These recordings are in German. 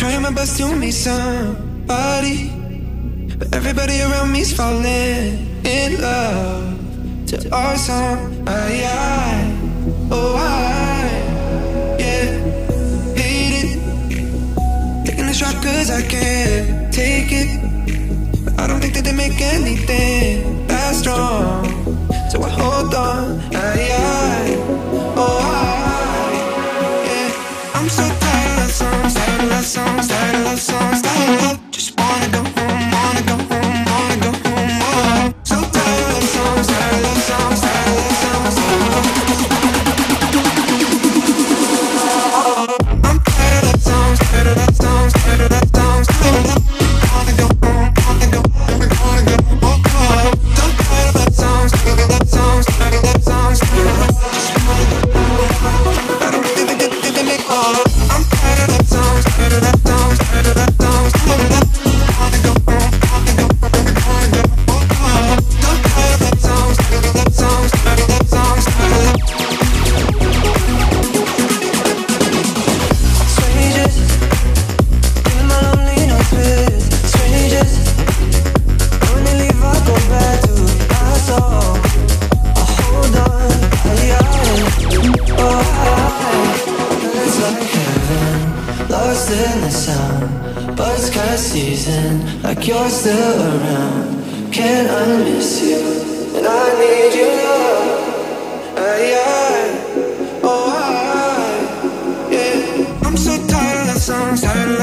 Trying my best to meet somebody, but everybody around me's falling in love to our song. I, I, oh I, yeah, hate it. Taking a shot cause I can't take it. But I don't think that they make anything that strong. So I hold on, I, I, oh I, yeah. I'm so tired love a love song, start a love song, start a love. Just wanna go.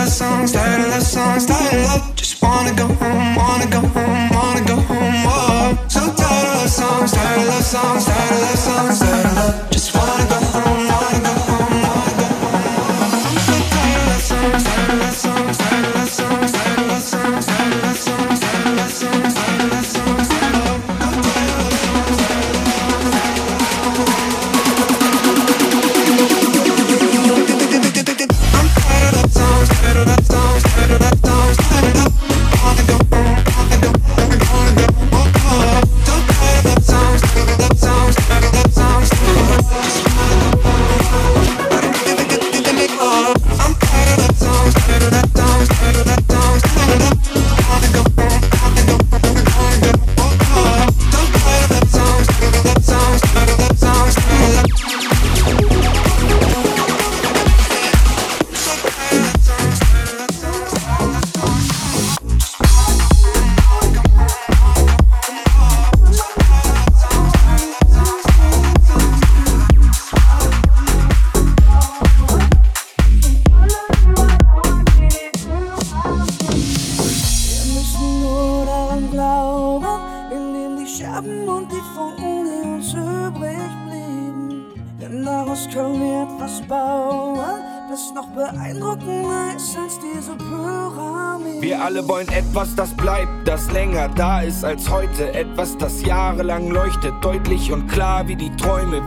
Love songs, tired of love songs, tired of love. Just wanna go home, wanna go home, wanna go home. Oh, so tired of love songs, tired of love songs, tired of love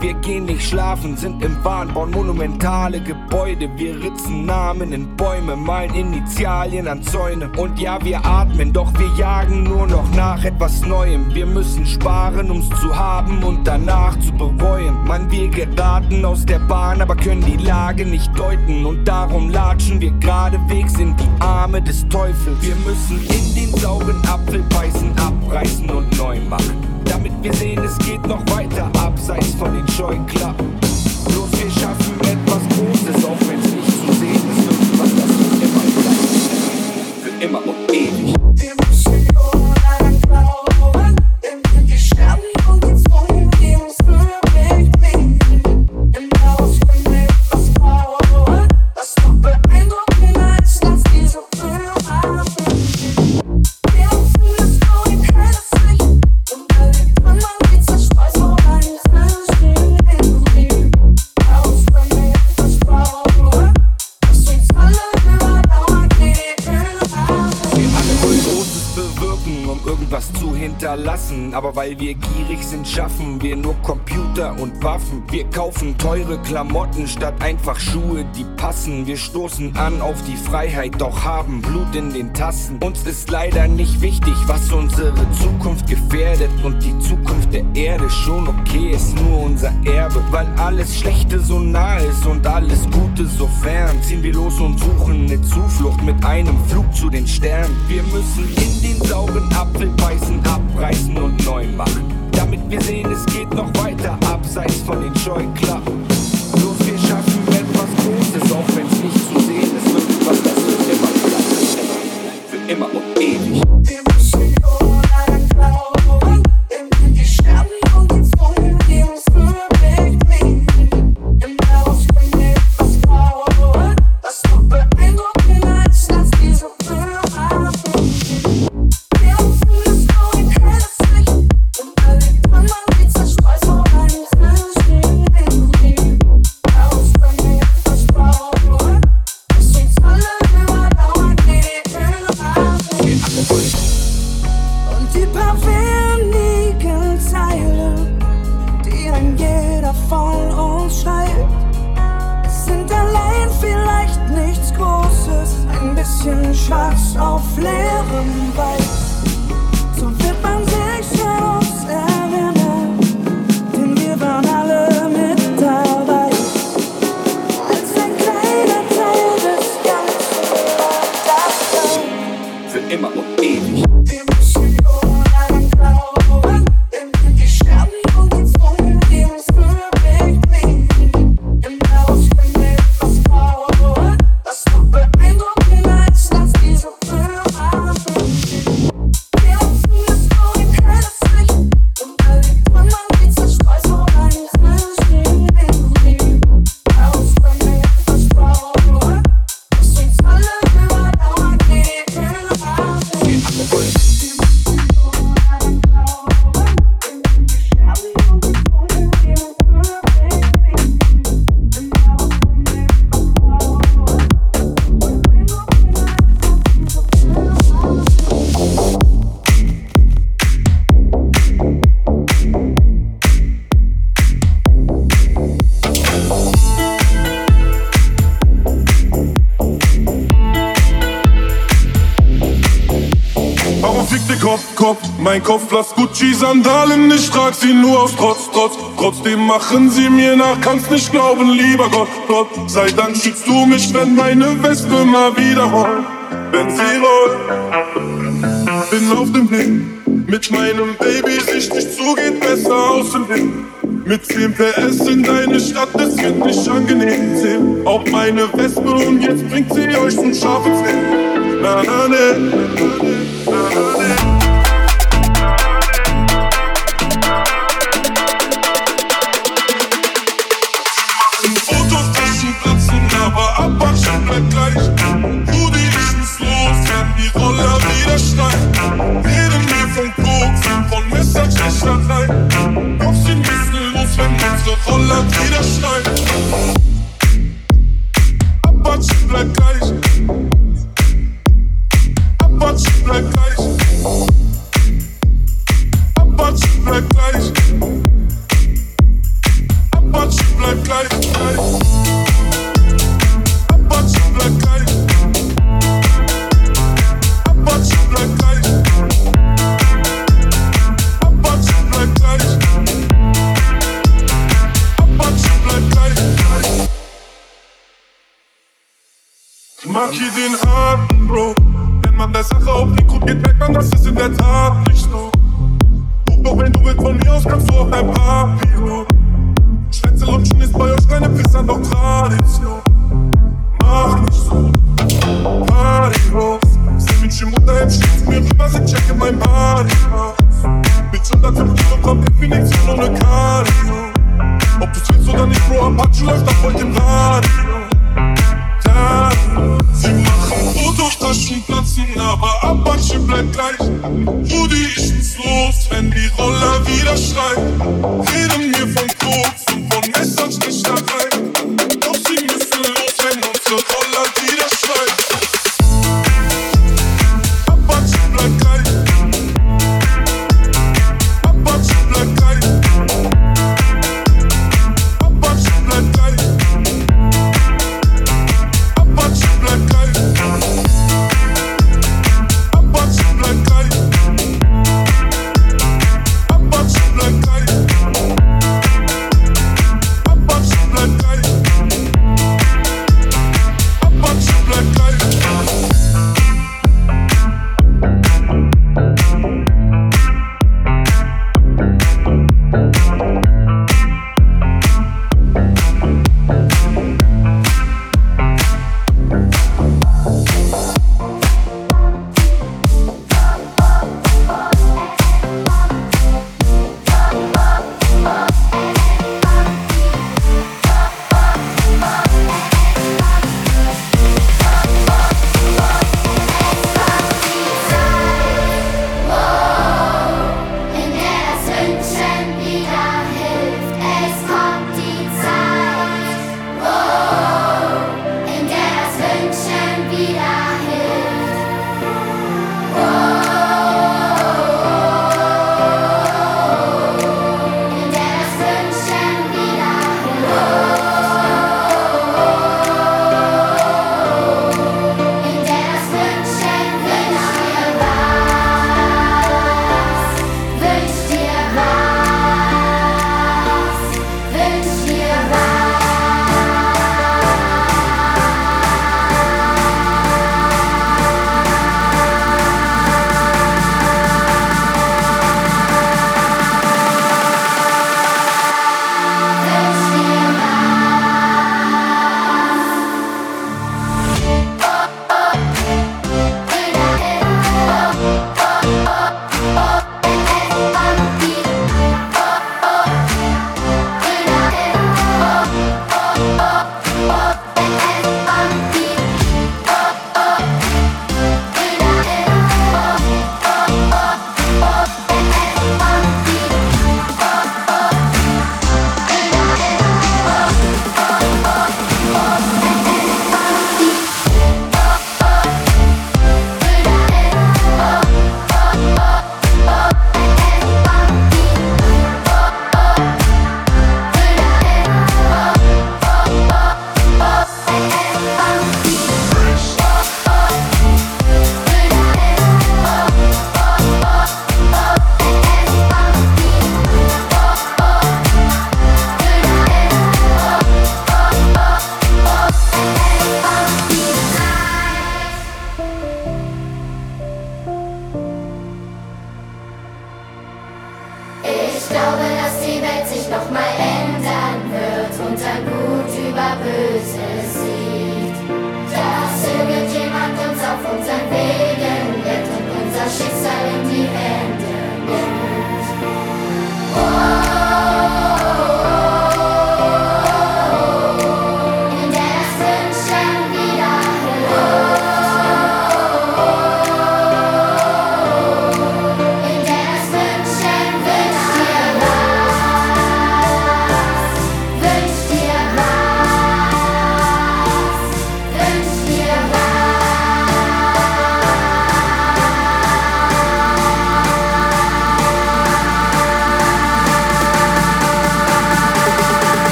Wir gehen nicht schlafen, sind im Wahn, bauen monumentale Gebäude. Wir ritzen Namen in Bäume, malen Initialien an Zäune. Und ja, wir atmen, doch wir jagen nur noch nach etwas Neuem. Wir müssen sparen, um's zu haben und danach zu bereuen. Mann, wir geraten aus der Bahn, aber können die Lage nicht deuten. Und darum latschen wir geradewegs in die Arme des Teufels. Wir müssen in den sauren Apfel beißen, abreißen und neu machen. Damit wir sehen, es geht noch weiter, abseits von den Scheuklappen. Bloß wir schaffen etwas Großes, auch wenn's nicht zu sehen ist. Irgendwas, das für immer bleibt. Für immer und ewig. Aber weil wir gierig sind, schaffen wir nur Computer und Waffen. Wir kaufen teure Klamotten statt einfach Schuhe, die passen. Wir stoßen an auf die Freiheit, doch haben Blut in den Tassen. Uns ist leider nicht wichtig, was unsere Zukunft gefährdet und die Zukunft der Erde schon okay ist nur unser Erbe. Weil alles Schlechte so nah ist und alles Gute so fern. Ziehen wir los und suchen eine Zuflucht mit einem Flug zu den Sternen. Wir müssen in den sauren Apfel beißen, abreißen und neu machen. Damit wir sehen, es geht noch weiter abseits von den Scheuklappen. Los, wir schaffen etwas Großes, auch wenn's nicht Mein Kopf lasst Gucci-Sandalen, ich trag sie nur aus Trotz, Trotz. Trotzdem machen sie mir nach, kannst nicht glauben, lieber Gott, Gott. Sei Dank schützt du mich, wenn meine Wespe mal wieder rollt. Wenn sie rollt, bin auf dem Weg. Mit meinem Baby, Sicht nicht zugeht, besser außen hin. Mit 10 PS in deine Stadt, das wird nicht angenehm sehen. Auch meine Wespe und jetzt bringt sie euch zum scharfen Zählen. Na, na, ne. Fotos get us started. Wenn du willst, von mir aus kannst du auch ein Papiro. Schwänze lutschen ist bei euch keine Pisser, doch Tradition. Mach nicht so, Party los. Seh mich im Unterhemd, schießt mir rüber, sie checke mein Body aus. Mit 105 Kilo kommt Definition ohne Cardio. Ob du's willst oder nicht, Bro, Apache läuft auf voll dem Radio. Da, sie machen Fotos, Taschen platzen, aber bleibt gleich. Rudi, ich muss los, wenn die Roller wieder schreien. Reden mir von Koks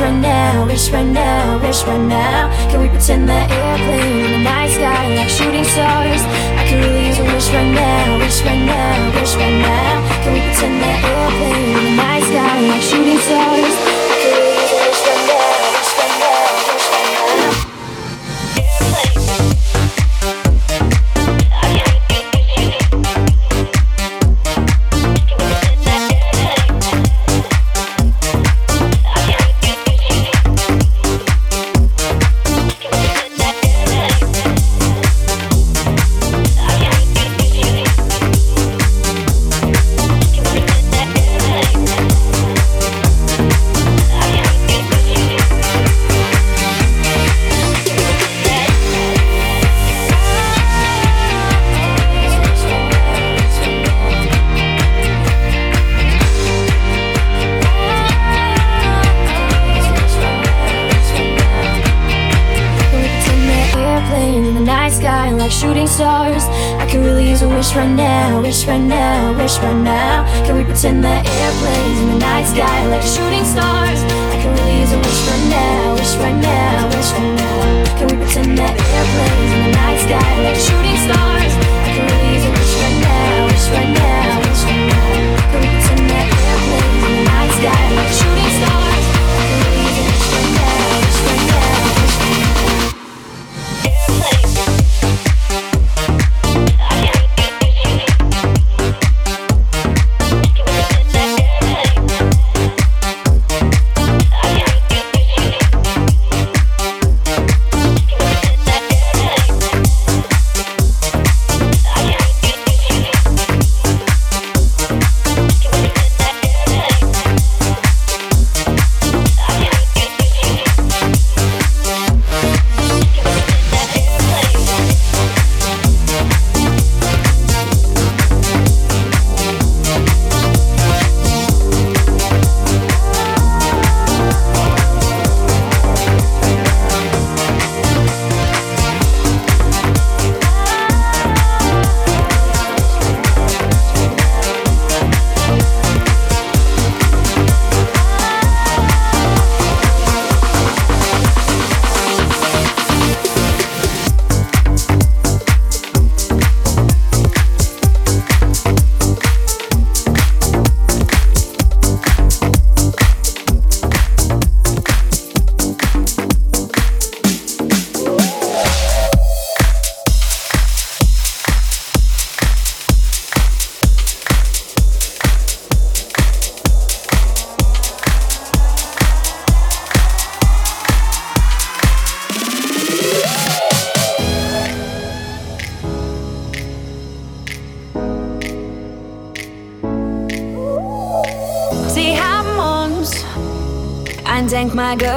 Wish right now, wish right now, wish right now. Can we pretend that airplane? night sky like shooting stars. I can really use a wish right now, wish right now, wish right now. Can we pretend that airplanes in the night sky like shooting stars? I can really use a wish right now, wish right now, wish right now. Can we pretend that airplanes in the night sky like shooting stars? I can really use a wish right now, wish right now.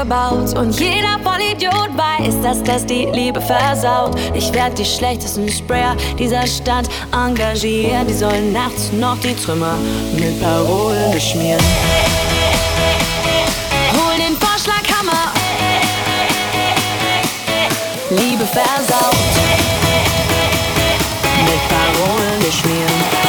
Gebaut und jeder Vollidiot weiß, dass das die Liebe versaut. Ich werd die schlechtesten Sprayer dieser Stadt engagieren. Die sollen nachts noch die Trümmer mit Parolen beschmieren. Hol den Vorschlaghammer. Liebe versaut. Mit Parolen beschmieren.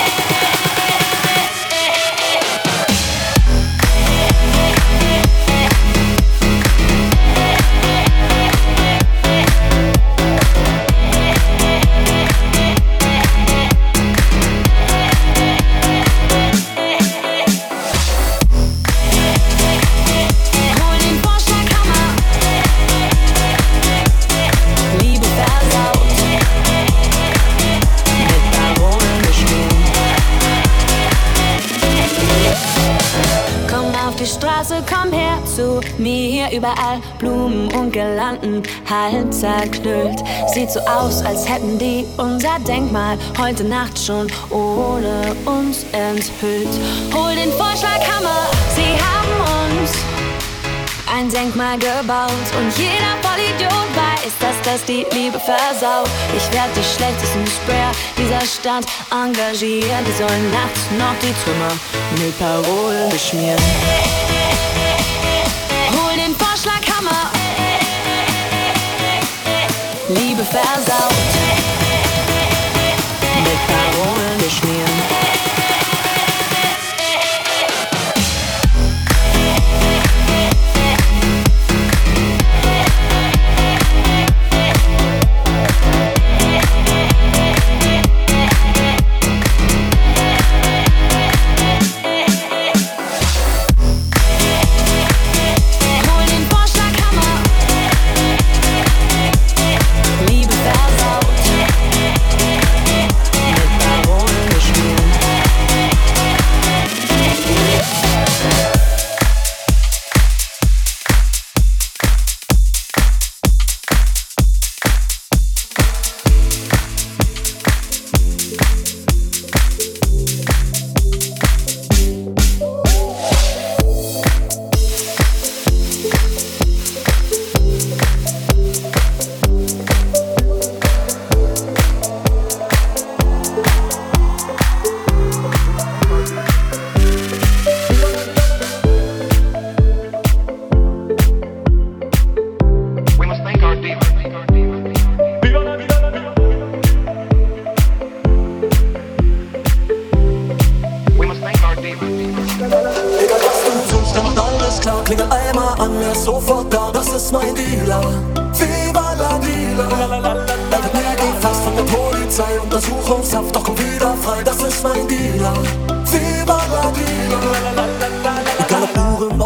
Überall Blumen und Girlanden halb zerknüllt. Sieht so aus, als hätten die unser Denkmal heute Nacht schon ohne uns enthüllt. Hol den Vorschlaghammer, sie haben uns ein Denkmal gebaut und jeder Vollidiot weiß, dass das die Liebe versaut. Ich werde die schlechtesten Sprayer dieser Stadt engagieren. Die sollen nachts noch die Trümmer mit Parolen beschmieren. Vorschlaghammer. Liebe versaut.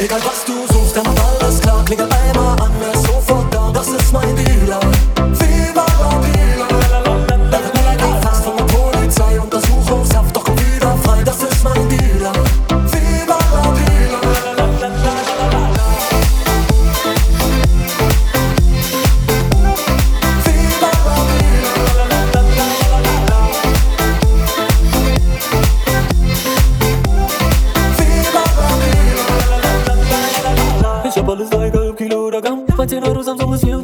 Egal was du suchst, dann macht alles klar. Klingel einmal an, er ist sofort da. Das ist mein Dealer.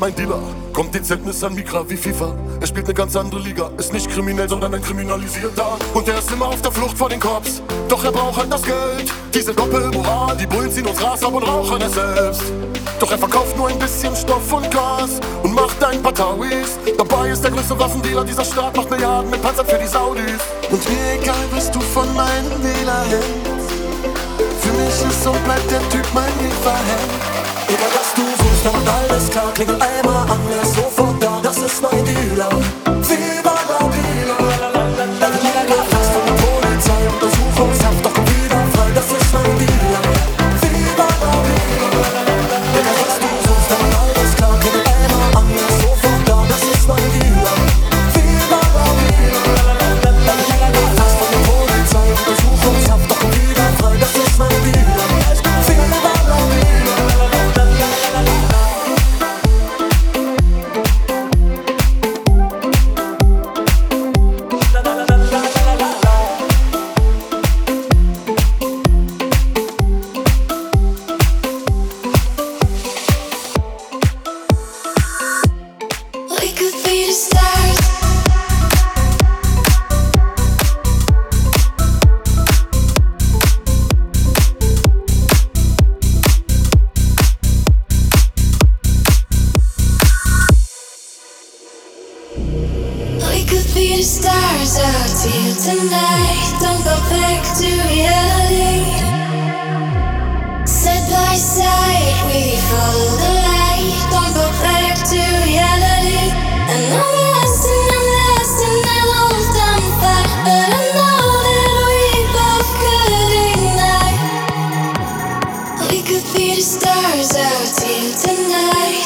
mein Dealer. Kommt dezent an Mikra wie FIFA. Er spielt eine ganz andere Liga. Ist nicht kriminell, sondern ein Kriminalisierter. Und er ist immer auf der Flucht vor den Cops. Doch er braucht halt das Geld. Diese Doppelmoral, die Bullen ziehen uns Ras ab und rauchen es selbst. Doch er verkauft nur ein bisschen Stoff und Gas und macht ein paar Tauis. Dabei ist der größte Waffendealer dieser Stadt, macht Milliarden mit Panzern für die Saudis. Und mir egal, was du von meinem Wähler hältst. Für mich ist und bleibt der Typ mein Lieferheld. Du suchst, dann alles klar, klingel einmal an, er ist sofort da, das ist mein Dealer. Viva tonight. Don't go back to reality. Side by side, we follow the light. Don't go back to reality. And I'm lost and I'm lost and I. But I know that we both could ignite. We could be the stars out here tonight.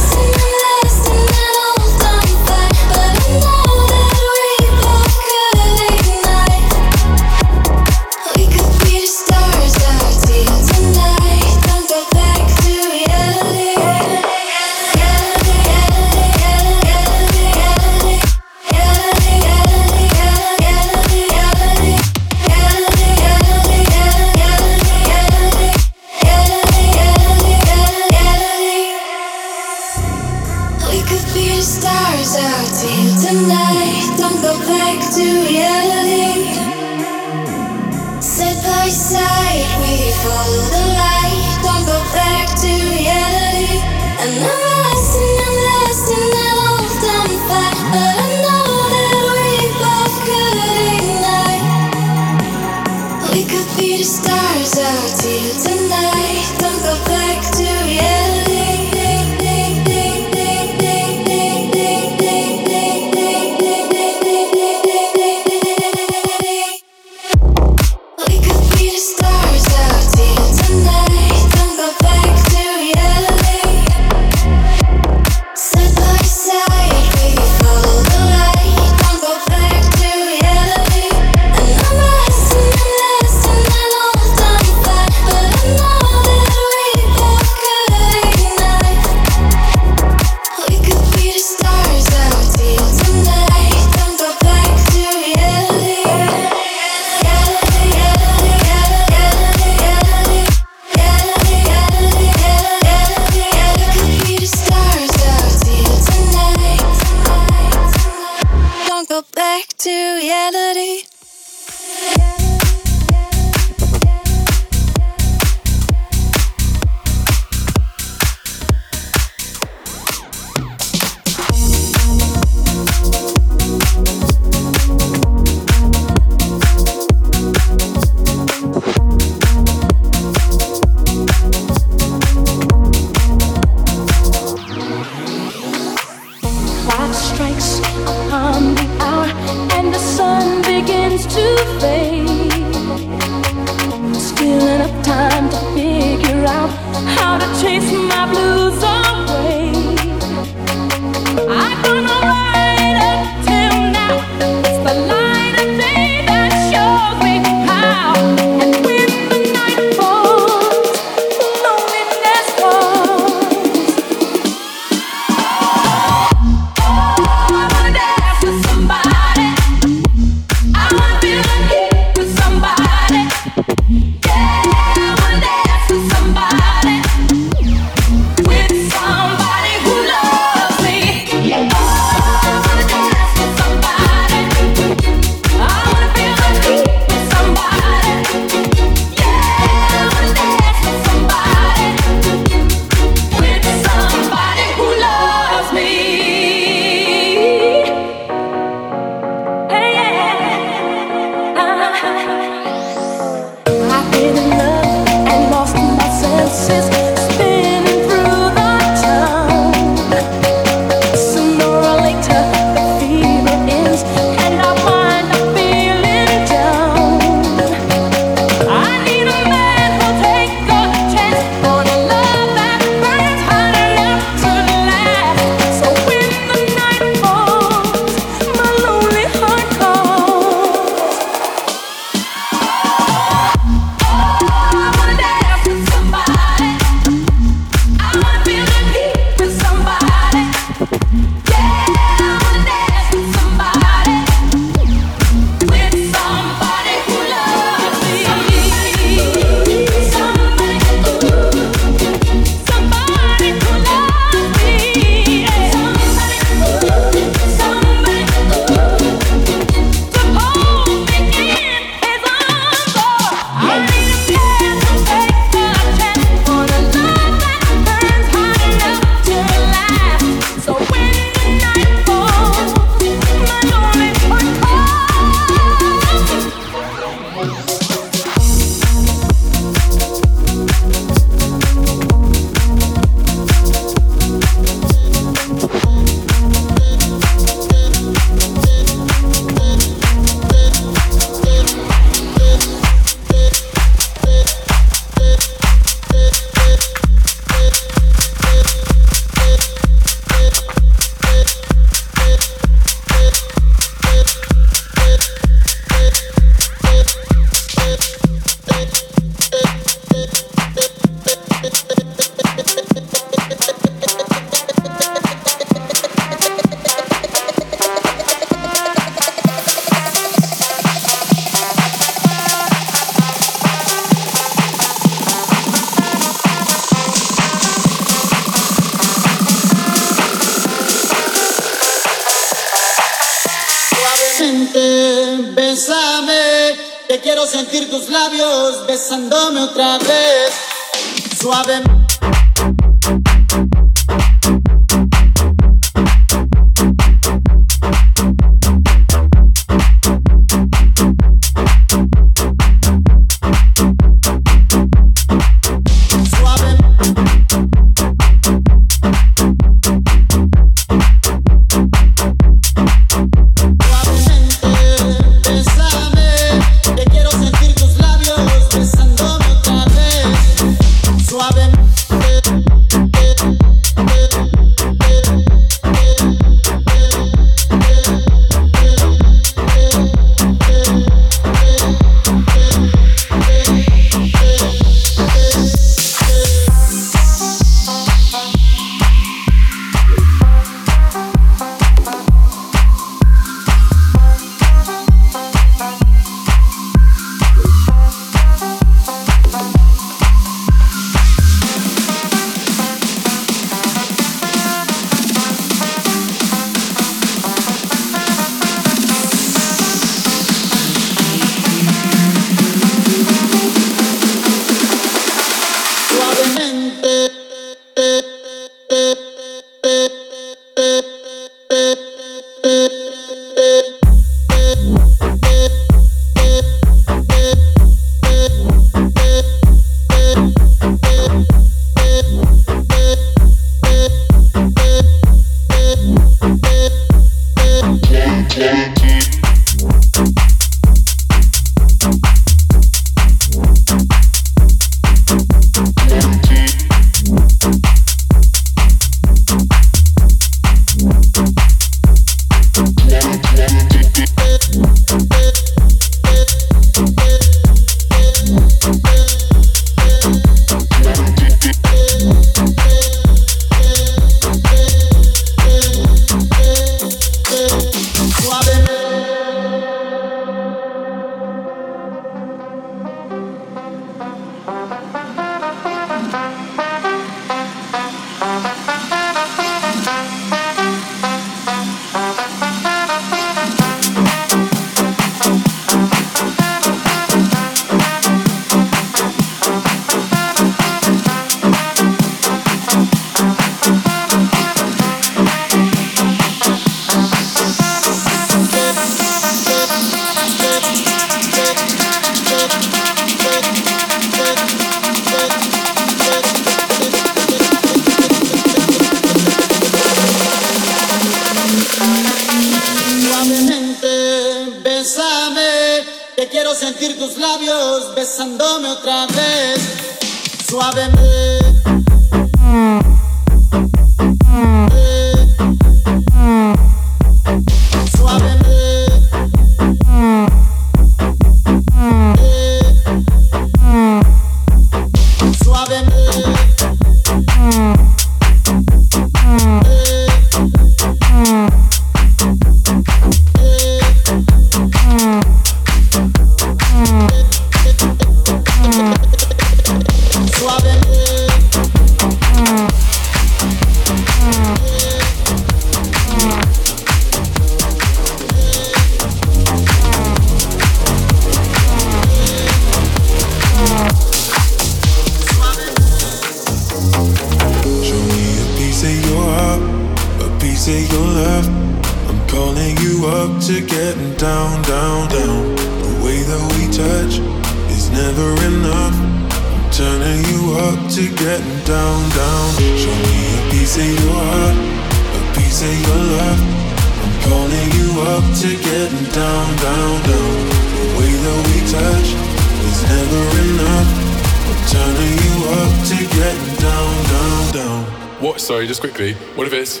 getting down, down, down. What? Sorry, just quickly. What if it's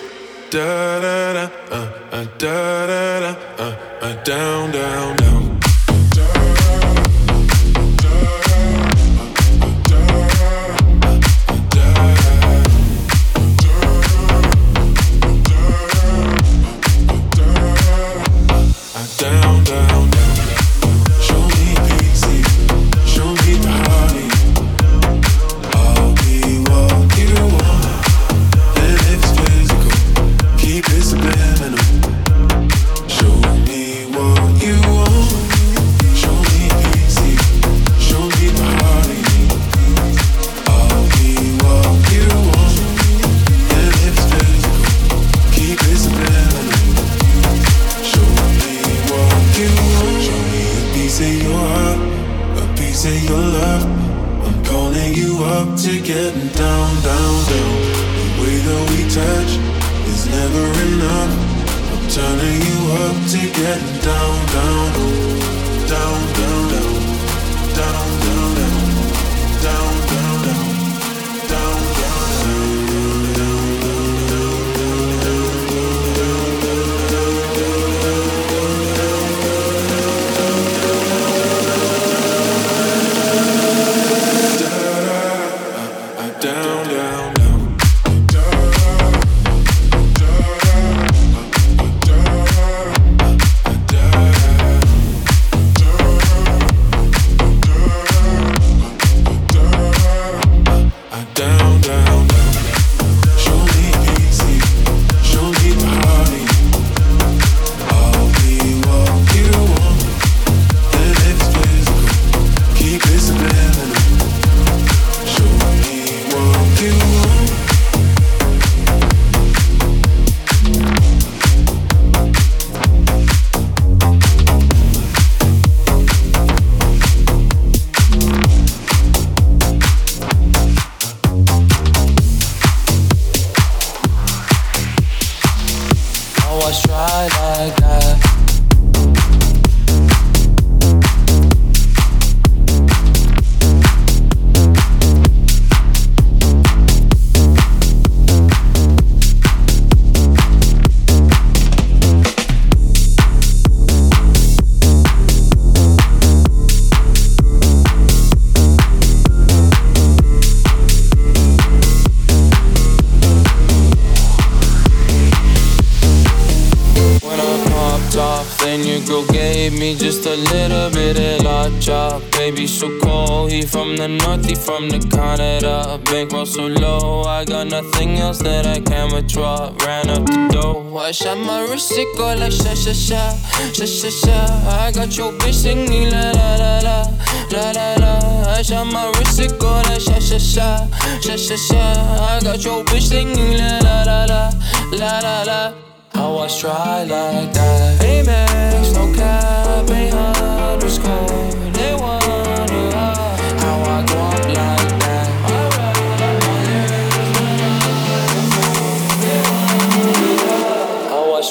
da da da uh, uh, da da da uh, uh, down, down, down.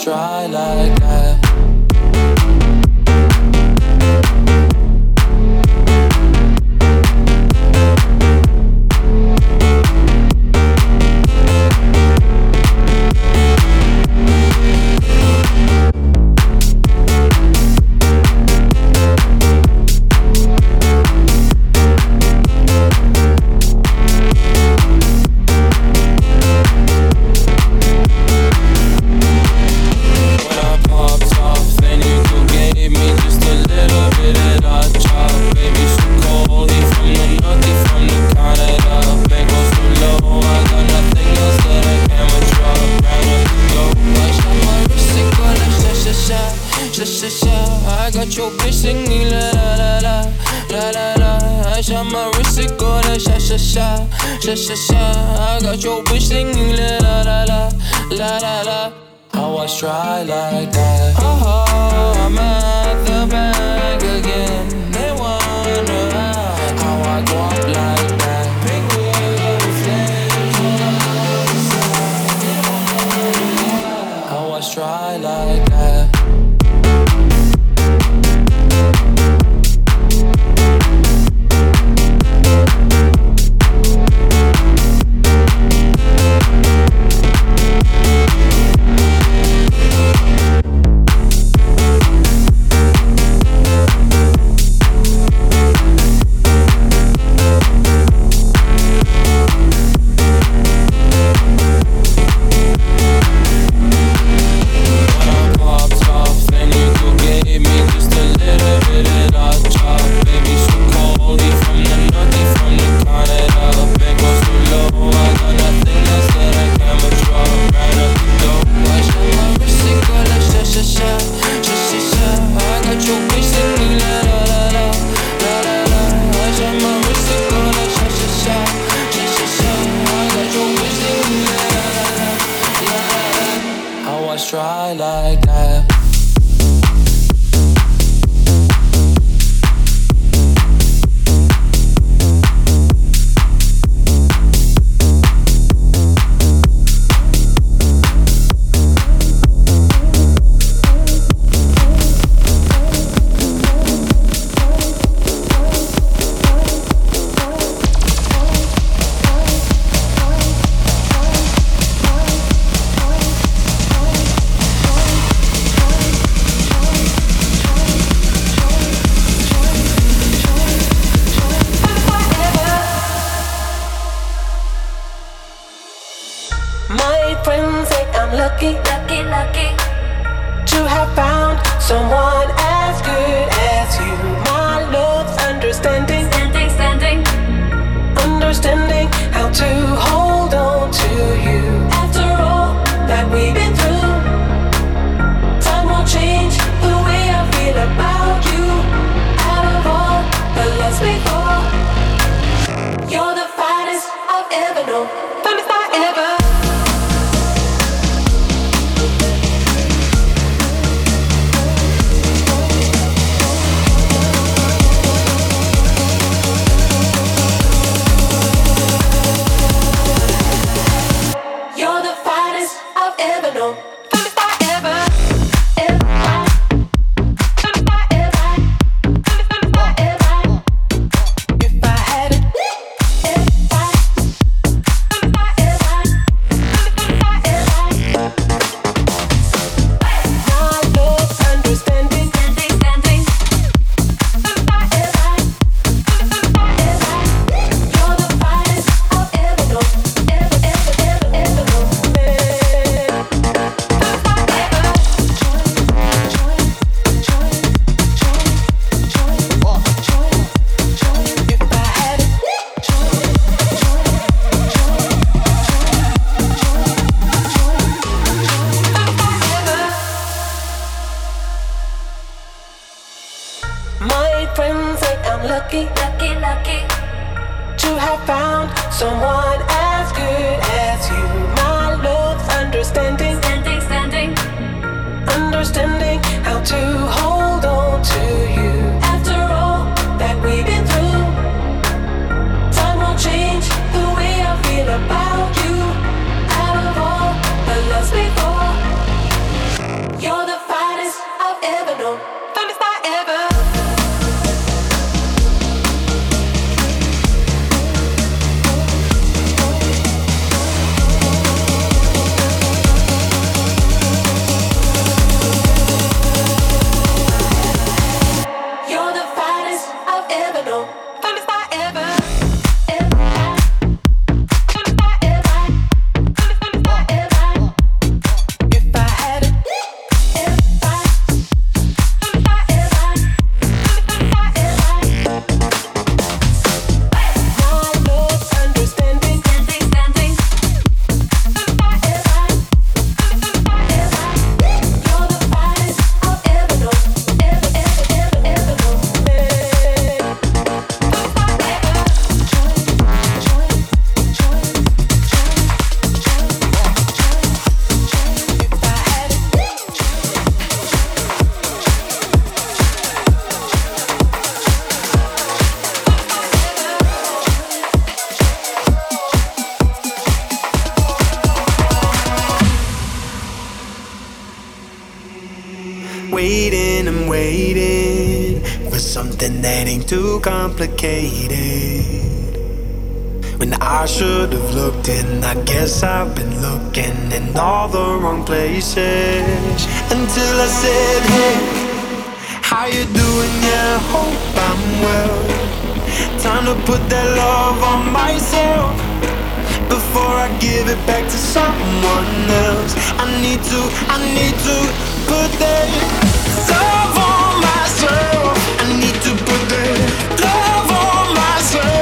Try like that. and that ain't too complicated. When I should have looked in, I guess I've been looking in all the wrong places. Until I said, Hey, how you doing? Yeah, hope I'm well. Time to put that love on myself before I give it back to someone else. I need to, I need to put that love on myself day. Love on my myself.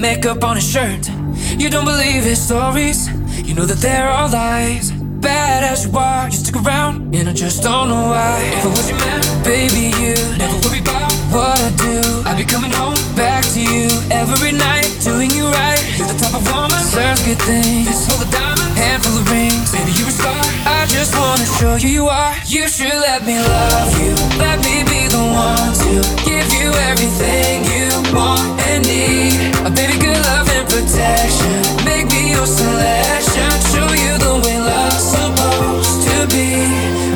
Makeup on his shirt. You don't believe his stories, you know that they're all lies. Bad as you are, you stick around, and I just don't know why. If I was your man, baby, you never worry about what I do. I'd be coming home back to you every night, doing you right. You're the type of woman serves good things. Hold a diamond, handful of rings. Baby, you're a star. I just wanna show you you are. You should let me love you. Let me the one to give you everything you want and need. A baby, good love and protection. Make me your selection. Show you the way love's supposed to be.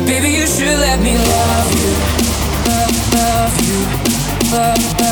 Baby, you should let me love you. Love, love you. Love, love